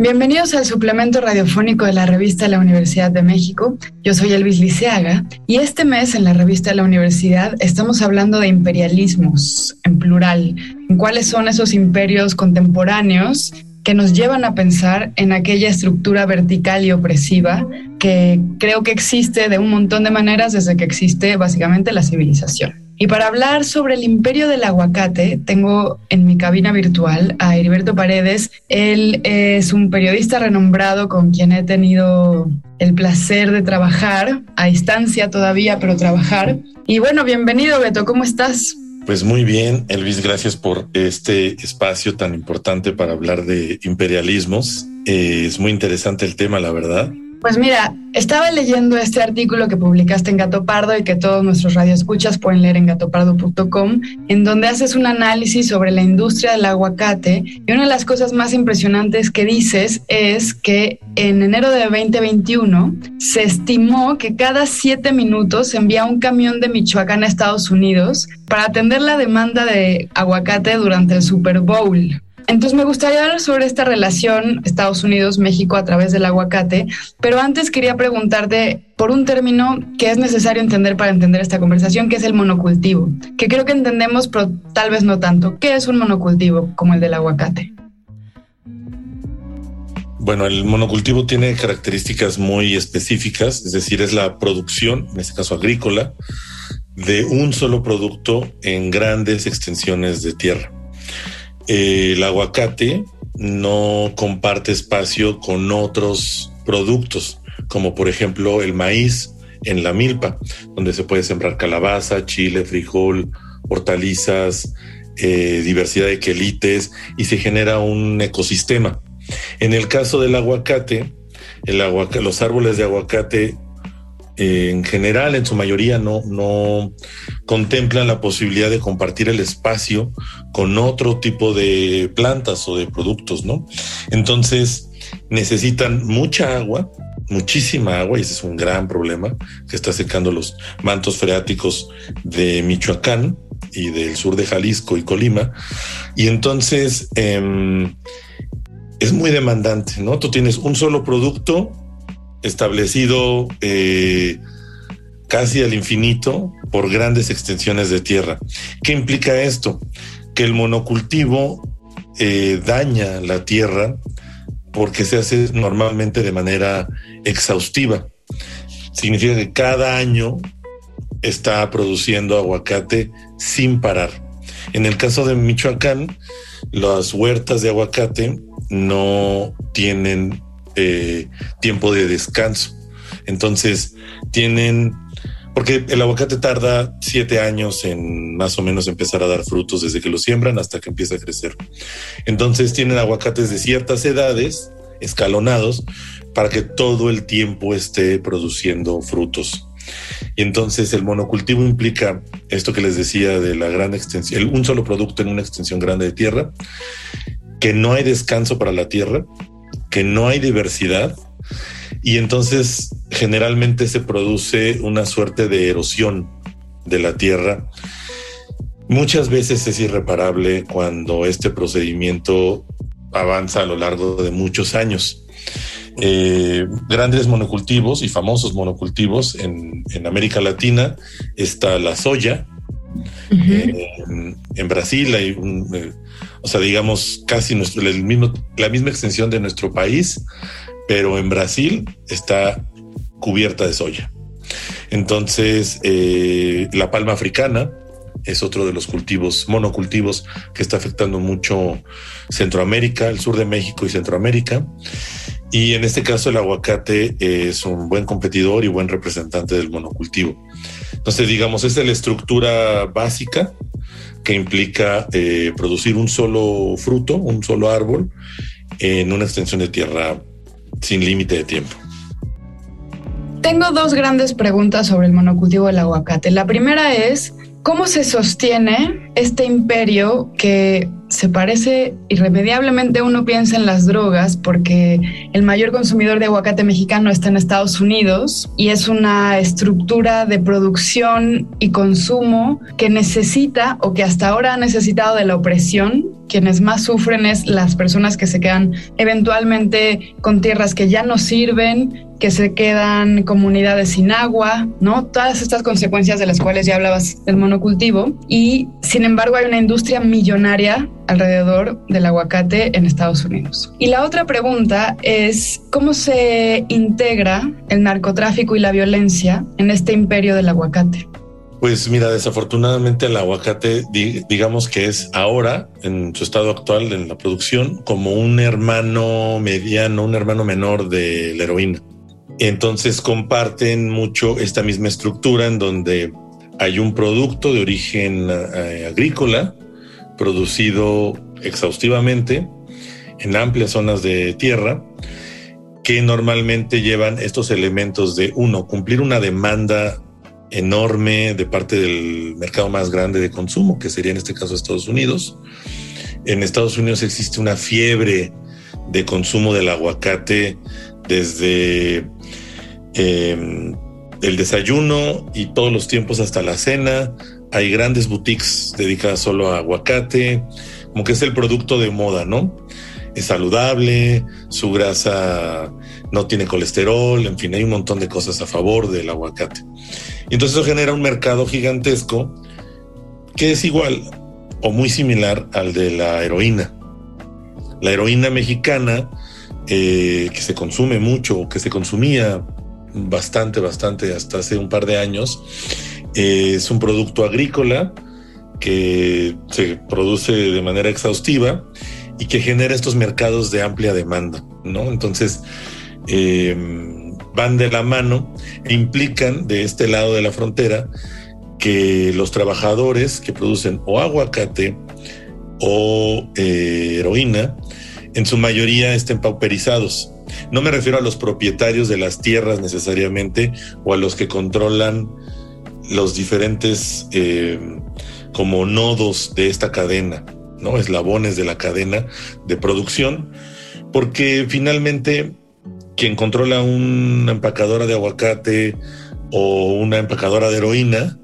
Bienvenidos al suplemento radiofónico de la revista la Universidad de México. Yo soy Elvis Liceaga y este mes en la revista la universidad estamos hablando de imperialismos en plural, en cuáles son esos imperios contemporáneos que nos llevan a pensar en aquella estructura vertical y opresiva que creo que existe de un montón de maneras desde que existe básicamente la civilización. Y para hablar sobre el imperio del aguacate, tengo en mi cabina virtual a Heriberto Paredes. Él es un periodista renombrado con quien he tenido el placer de trabajar, a distancia todavía, pero trabajar. Y bueno, bienvenido Beto, ¿cómo estás? Pues muy bien, Elvis, gracias por este espacio tan importante para hablar de imperialismos. Eh, es muy interesante el tema, la verdad. Pues mira, estaba leyendo este artículo que publicaste en Gato Pardo y que todos nuestros radioescuchas pueden leer en gatopardo.com, en donde haces un análisis sobre la industria del aguacate. Y una de las cosas más impresionantes que dices es que en enero de 2021 se estimó que cada siete minutos se envía un camión de Michoacán a Estados Unidos para atender la demanda de aguacate durante el Super Bowl. Entonces me gustaría hablar sobre esta relación Estados Unidos-México a través del aguacate, pero antes quería preguntarte por un término que es necesario entender para entender esta conversación, que es el monocultivo, que creo que entendemos, pero tal vez no tanto. ¿Qué es un monocultivo como el del aguacate? Bueno, el monocultivo tiene características muy específicas, es decir, es la producción, en este caso agrícola, de un solo producto en grandes extensiones de tierra el aguacate no comparte espacio con otros productos, como por ejemplo el maíz en la milpa, donde se puede sembrar calabaza, chile, frijol, hortalizas, eh, diversidad de quelites y se genera un ecosistema. En el caso del aguacate, los árboles de aguacate en general, en su mayoría, no, no contemplan la posibilidad de compartir el espacio con otro tipo de plantas o de productos, ¿no? Entonces, necesitan mucha agua, muchísima agua, y ese es un gran problema que está secando los mantos freáticos de Michoacán y del sur de Jalisco y Colima. Y entonces em, es muy demandante, ¿no? Tú tienes un solo producto establecido eh, casi al infinito por grandes extensiones de tierra. ¿Qué implica esto? Que el monocultivo eh, daña la tierra porque se hace normalmente de manera exhaustiva. Significa que cada año está produciendo aguacate sin parar. En el caso de Michoacán, las huertas de aguacate no tienen eh, tiempo de descanso. Entonces tienen, porque el aguacate tarda siete años en más o menos empezar a dar frutos desde que lo siembran hasta que empieza a crecer. Entonces tienen aguacates de ciertas edades, escalonados, para que todo el tiempo esté produciendo frutos. Y entonces el monocultivo implica esto que les decía de la gran extensión, un solo producto en una extensión grande de tierra, que no hay descanso para la tierra, que no hay diversidad y entonces generalmente se produce una suerte de erosión de la tierra. Muchas veces es irreparable cuando este procedimiento avanza a lo largo de muchos años. Eh, grandes monocultivos y famosos monocultivos en, América Latina está la soya. En, Brasil hay un, eh, o sea, digamos, casi la misma extensión de nuestro país, pero en Brasil está cubierta de soya. Entonces, eh, la palma africana es otro de los cultivos, monocultivos que está afectando mucho Centroamérica, el sur de México y Centroamérica. Y en este caso el aguacate es un buen competidor y buen representante del monocultivo. Entonces, digamos, esa es la estructura básica que implica eh, producir un solo fruto, un solo árbol, en una extensión de tierra sin límite de tiempo. Tengo dos grandes preguntas sobre el monocultivo del aguacate. La primera es, ¿cómo se sostiene este imperio que se parece irremediablemente uno piensa en las drogas porque el mayor consumidor de aguacate mexicano está en Estados Unidos y es una estructura de producción y consumo que necesita o que hasta ahora ha necesitado de la opresión. Quienes más sufren es las personas que se quedan eventualmente con tierras que ya no sirven, que se quedan comunidades sin agua, ¿no? Todas estas consecuencias de las cuales ya hablabas del monocultivo. Y sin embargo hay una industria millonaria alrededor del aguacate en Estados Unidos. Y la otra pregunta es, ¿cómo se integra el narcotráfico y la violencia en este imperio del aguacate? Pues mira, desafortunadamente el aguacate, digamos que es ahora, en su estado actual en la producción, como un hermano mediano, un hermano menor de la heroína. Entonces comparten mucho esta misma estructura en donde hay un producto de origen eh, agrícola producido exhaustivamente en amplias zonas de tierra que normalmente llevan estos elementos de uno, cumplir una demanda enorme de parte del mercado más grande de consumo, que sería en este caso Estados Unidos. En Estados Unidos existe una fiebre de consumo del aguacate desde em, el desayuno y todos los tiempos hasta la cena, hay grandes boutiques dedicadas solo a aguacate, como que es el producto de moda, ¿no? Es saludable, su grasa no tiene colesterol, en fin, hay un montón de cosas a favor del aguacate. Y entonces eso genera un mercado gigantesco que es igual o muy similar al de la heroína. La heroína mexicana, eh, que se consume mucho, que se consumía bastante, bastante hasta hace un par de años, eh, es un producto agrícola que se produce de manera exhaustiva y que genera estos mercados de amplia demanda, ¿no? Entonces, eh, van de la mano e implican de este lado de la frontera que los trabajadores que producen o aguacate o eh, heroína, en su mayoría estén pauperizados. No me refiero a los propietarios de las tierras necesariamente o a los que controlan los diferentes eh, como nodos de esta cadena, ¿no? Eslabones de la cadena de producción, porque finalmente quien controla una empacadora de aguacate o una empacadora de heroína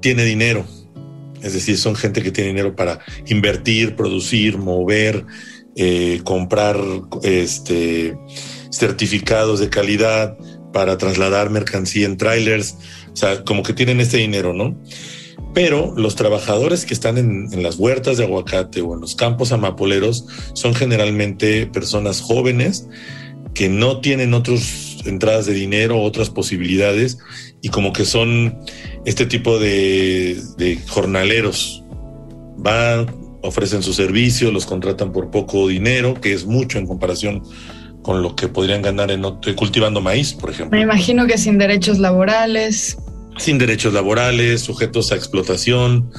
tiene dinero. Es decir, son gente que tiene dinero para invertir, producir, mover, eh, comprar este, certificados de calidad para trasladar mercancía en trailers. O sea, como que tienen ese dinero, ¿no? Pero los trabajadores que están en, las huertas de aguacate o en los campos amapoleros son generalmente personas jóvenes que no tienen otras entradas de dinero, otras posibilidades y como que son este tipo de, de jornaleros. Van, ofrecen su servicio, los contratan por poco dinero, que es mucho en comparación con lo que podrían ganar en cultivando maíz, por ejemplo. Me imagino que sin derechos laborales. Sin derechos laborales, sujetos a explotación.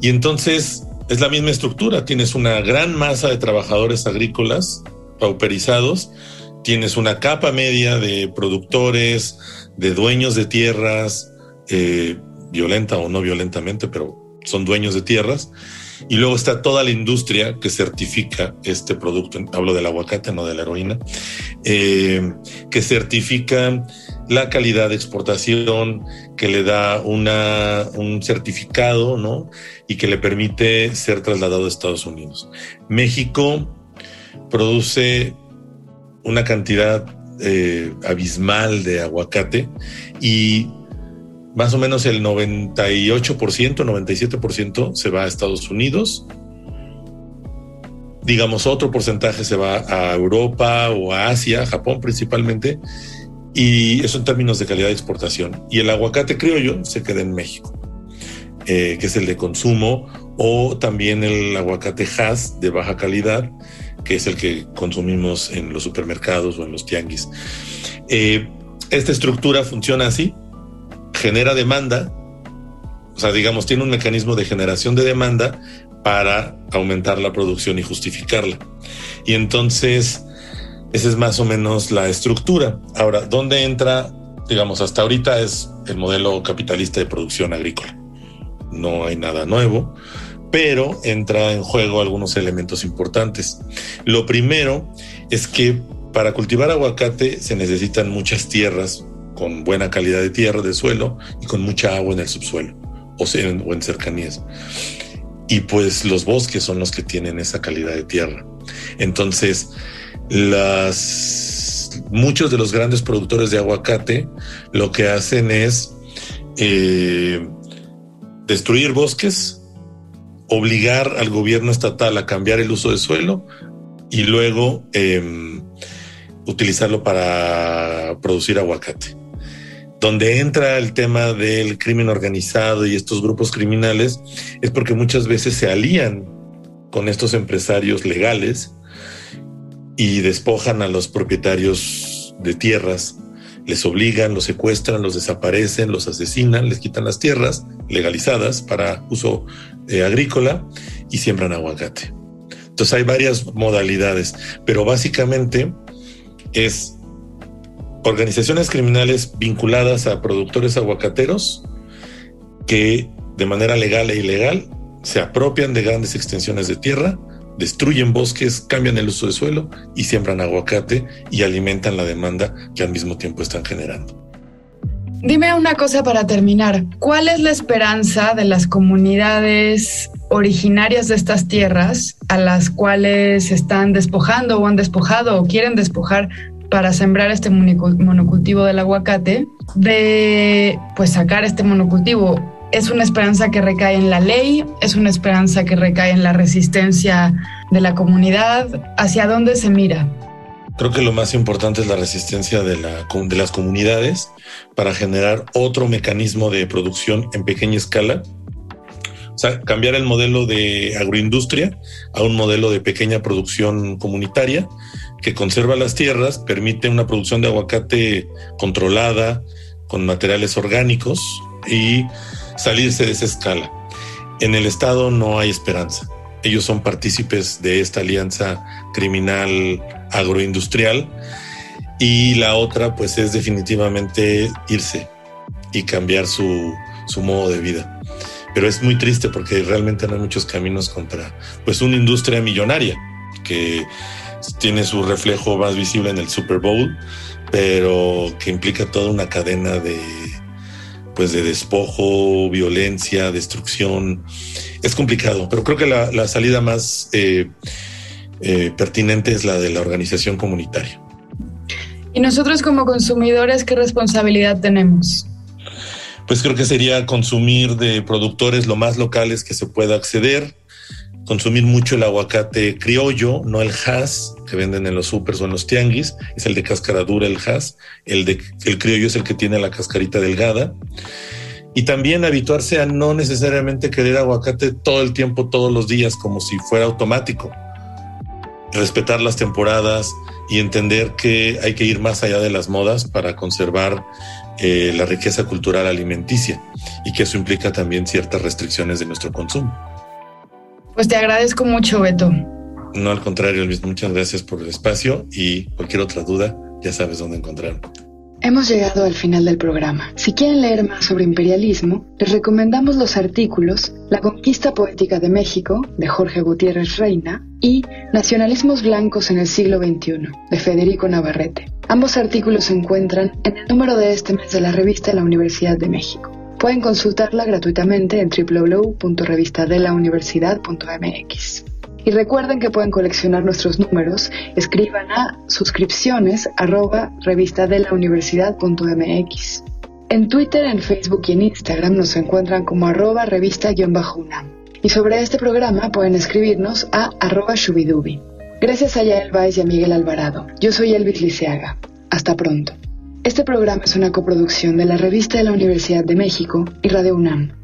Y entonces es la misma estructura. Tienes una gran masa de trabajadores agrícolas pauperizados, tienes una capa media de productores, de dueños de tierras, eh, violenta o no violentamente, pero son dueños de tierras y luego está toda la industria que certifica este producto, hablo del aguacate, no de la heroína, eh, que certifica la calidad de exportación, que le da una, un certificado, ¿no? Y que le permite ser trasladado a Estados Unidos. México produce una cantidad eh, abismal de aguacate y más o menos el 98%, 97% se va a Estados Unidos. Digamos, otro porcentaje se va a Europa o a Asia, Japón principalmente. Y eso en términos de calidad de exportación. Y el aguacate criollo se queda en México, eh, que es el de consumo, o también el aguacate Hass de baja calidad, que es el que consumimos en los supermercados o en los tianguis. Eh, esta estructura funciona así genera demanda, o sea, digamos, tiene un mecanismo de generación de demanda para aumentar la producción y justificarla. Y entonces, esa es más o menos la estructura. Ahora, ¿dónde entra digamos, hasta ahorita es el modelo capitalista de producción agrícola. No hay nada nuevo, pero entra en juego algunos elementos importantes. Lo primero es que para cultivar aguacate se necesitan muchas tierras con buena calidad de tierra, de suelo y con mucha agua en el subsuelo o, en cercanías. Y pues los bosques son los que tienen esa calidad de tierra. Entonces, las, muchos de los grandes productores de aguacate lo que hacen es eh, destruir bosques, obligar al gobierno estatal a cambiar el uso de suelo y luego em, utilizarlo para producir aguacate. Donde entra el tema del crimen organizado y estos grupos criminales es porque muchas veces se alían con estos empresarios legales y despojan a los propietarios de tierras, les obligan, los secuestran, los desaparecen, los asesinan, les quitan las tierras legalizadas para uso eh, agrícola y siembran aguacate. Entonces hay varias modalidades, pero básicamente es organizaciones criminales vinculadas a productores aguacateros que de manera legal e ilegal se apropian de grandes extensiones de tierra destruyen bosques, cambian el uso de suelo y siembran aguacate y alimentan la demanda que al mismo tiempo están generando. Dime una cosa para terminar. ¿Cuál es la esperanza de las comunidades originarias de estas tierras a las cuales están despojando o han despojado o quieren despojar para sembrar este monocultivo del aguacate de pues sacar este monocultivo es una esperanza que recae en la ley, es una esperanza que recae en la resistencia de la comunidad. ¿Hacia dónde se mira? Creo que lo más importante es la resistencia de, la, de las comunidades para generar otro mecanismo de producción en pequeña escala. Cambiar el modelo de agroindustria a un modelo de pequeña producción comunitaria que conserva las tierras, permite una producción de aguacate controlada, con materiales orgánicos y salirse de esa escala. En el Estado no hay esperanza. Ellos son partícipes de esta alianza criminal agroindustrial y la otra pues es definitivamente irse y cambiar su, su modo de vida. Pero es muy triste porque realmente no hay muchos caminos contra pues una industria millonaria que tiene su reflejo más visible en el Super Bowl, pero que implica toda una cadena de pues de despojo, violencia, destrucción. Es complicado, pero creo que la, salida más eh, eh, pertinente es la de la organización comunitaria. ¿Y nosotros como consumidores qué responsabilidad tenemos? Pues creo que sería consumir de productores lo más locales que se pueda acceder, consumir mucho el aguacate criollo, no el has que venden en los supers o en los tianguis, es el de cáscara dura, el has, el de el criollo es el que tiene la cascarita delgada. Y también habituarse a no necesariamente querer aguacate todo el tiempo, todos los días, como si fuera automático. Respetar las temporadas y entender que hay que ir más allá de las modas para conservar eh, la riqueza cultural alimenticia y que eso implica también ciertas restricciones de nuestro consumo. Pues te agradezco mucho, Beto. No, al contrario, Luis, muchas gracias por el espacio y cualquier otra duda, ya sabes dónde encontrarme. Hemos llegado al final del programa. Si quieren leer más sobre imperialismo, les recomendamos los artículos La conquista poética de México, de Jorge Gutiérrez Reina, y Nacionalismos blancos en el siglo XXI, de Federico Navarrete. Ambos artículos se encuentran en el número de este mes de la revista La Universidad de México. Pueden consultarla gratuitamente en www.revistadelauniversidad.mx. Y recuerden que pueden coleccionar nuestros números. Escriban a suscripciones arroba revistadelauniversidad.mx. En Twitter, en Facebook y en Instagram nos encuentran como arroba revista-unam. Y sobre este programa pueden escribirnos a arroba shubidubi. Gracias a Yael Baez y a Miguel Alvarado. Yo soy Elvis Liceaga. Hasta pronto. Este programa es una coproducción de la Revista de la Universidad de México y Radio UNAM.